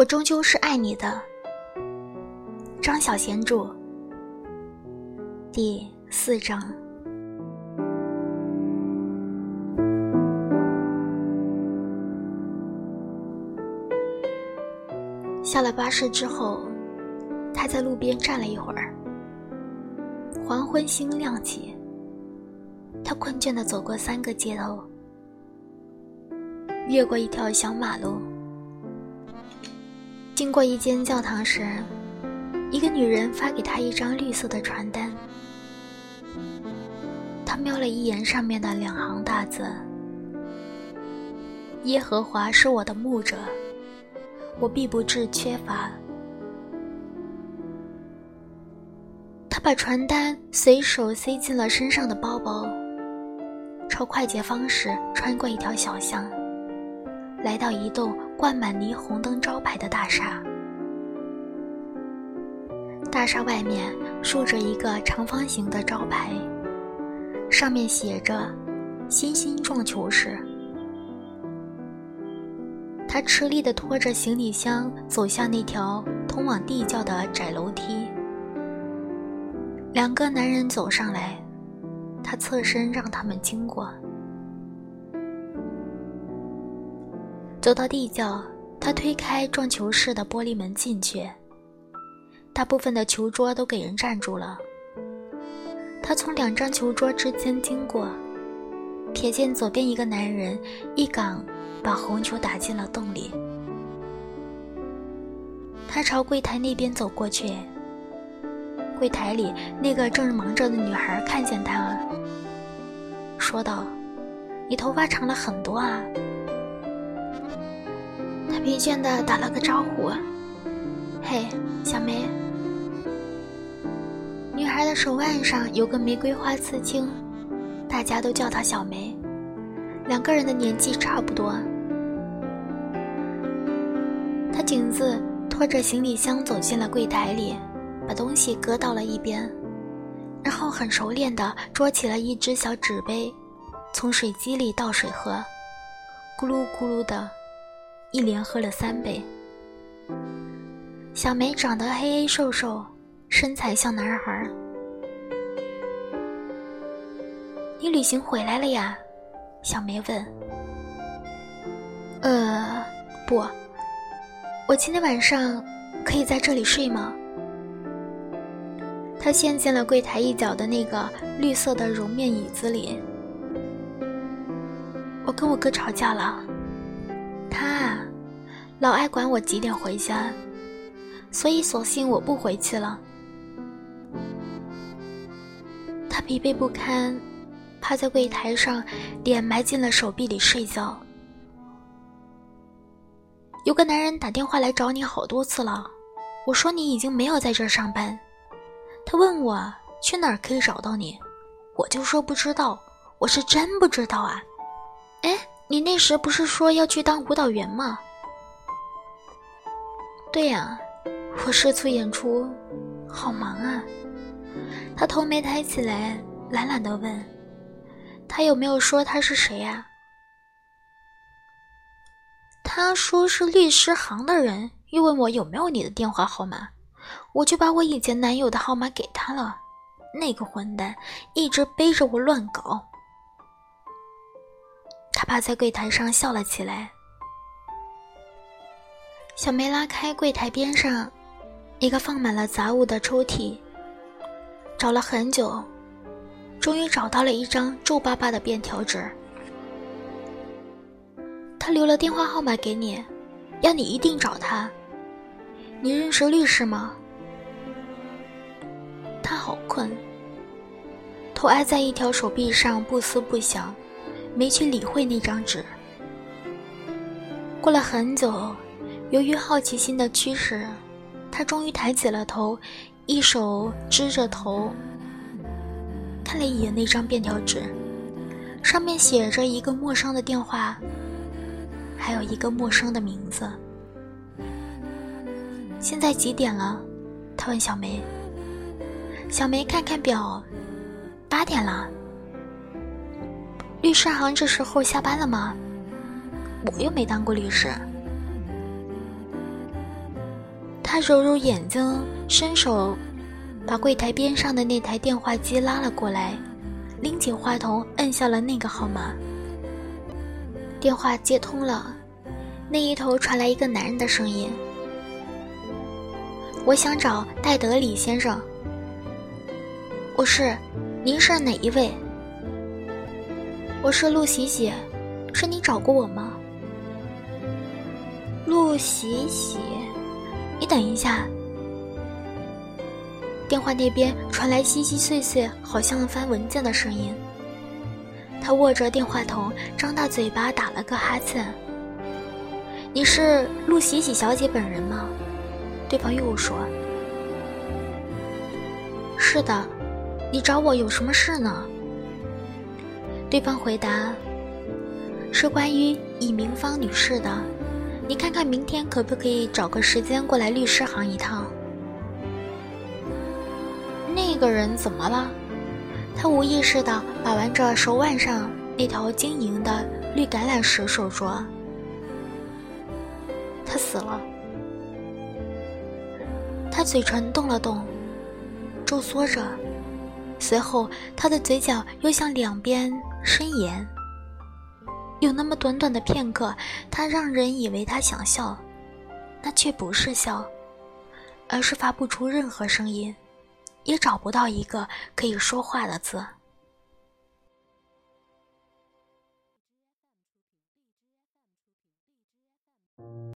我终究是爱你的。张小娴著，第四章。下了巴士之后，他在路边站了一会儿。黄昏星亮起，他困倦地走过三个街头，越过一条小马路。经过一间教堂时，一个女人发给他一张绿色的传单。他瞄了一眼上面的两行大字：“耶和华是我的牧者，我必不致缺乏。”他把传单随手塞进了身上的包包，朝快捷方式穿过一条小巷。来到一栋挂满霓虹灯招牌的大厦，大厦外面竖着一个长方形的招牌，上面写着“新兴撞球室”。他吃力地拖着行李箱走向那条通往地窖的窄楼梯。两个男人走上来，他侧身让他们经过。走到地窖，他推开撞球室的玻璃门进去。大部分的球桌都给人占住了。他从两张球桌之间经过，瞥见左边一个男人一杆把红球打进了洞里。他朝柜台那边走过去。柜台里那个正忙着的女孩看见他，说道：“你头发长了很多啊。”疲倦的打了个招呼：“嘿，小梅。”女孩的手腕上有个玫瑰花刺青，大家都叫她小梅。两个人的年纪差不多。她径自拖着行李箱走进了柜台里，把东西搁到了一边，然后很熟练地捉起了一只小纸杯，从水机里倒水喝，咕噜咕噜的。一连喝了三杯。小梅长得黑黑瘦瘦，身材像男孩。你旅行回来了呀？小梅问。呃，不，我今天晚上可以在这里睡吗？他陷进了柜台一角的那个绿色的绒面椅子里。我跟我哥吵架了。他啊，老爱管我几点回家，所以索性我不回去了。他疲惫不堪，趴在柜台上，脸埋进了手臂里睡觉。有个男人打电话来找你好多次了，我说你已经没有在这儿上班。他问我去哪儿可以找到你，我就说不知道，我是真不知道啊。哎。你那时不是说要去当舞蹈员吗？对呀，我社促演出，好忙啊。他头没抬起来，懒懒的问：“他有没有说他是谁呀？”他说是律师行的人，又问我有没有你的电话号码，我就把我以前男友的号码给他了。那个混蛋一直背着我乱搞。他趴在柜台上笑了起来。小梅拉开柜台边上一个放满了杂物的抽屉，找了很久，终于找到了一张皱巴巴的便条纸。他留了电话号码给你，要你一定找他。你认识律师吗？他好困，头挨在一条手臂上，不思不想。没去理会那张纸。过了很久，由于好奇心的驱使，他终于抬起了头，一手支着头，看了一眼那张便条纸，上面写着一个陌生的电话，还有一个陌生的名字。现在几点了？他问小梅。小梅看看表，八点了。律师行这时候下班了吗？我又没当过律师。他揉揉眼睛，伸手把柜台边上的那台电话机拉了过来，拎起话筒，摁下了那个号码。电话接通了，那一头传来一个男人的声音：“我想找戴德里先生。”“我是，您是哪一位？”“我是陆喜喜，是你找过我吗？”“陆喜喜，你等一下。”电话那边传来稀稀碎碎，好像翻文件的声音。他握着电话筒，张大嘴巴打了个哈欠。“你是陆喜喜小姐本人吗？”对方又说。“是的，你找我有什么事呢？”对方回答：“是关于尹明芳女士的，你看看明天可不可以找个时间过来律师行一趟？”那个人怎么了？他无意识地把玩着手腕上那条晶莹的绿橄榄石手镯。他死了。他嘴唇动了动，皱缩着，随后他的嘴角又向两边伸延。有那么短短的片刻，他让人以为他想笑，那却不是笑，而是发不出任何声音。也找不到一个可以说话的字。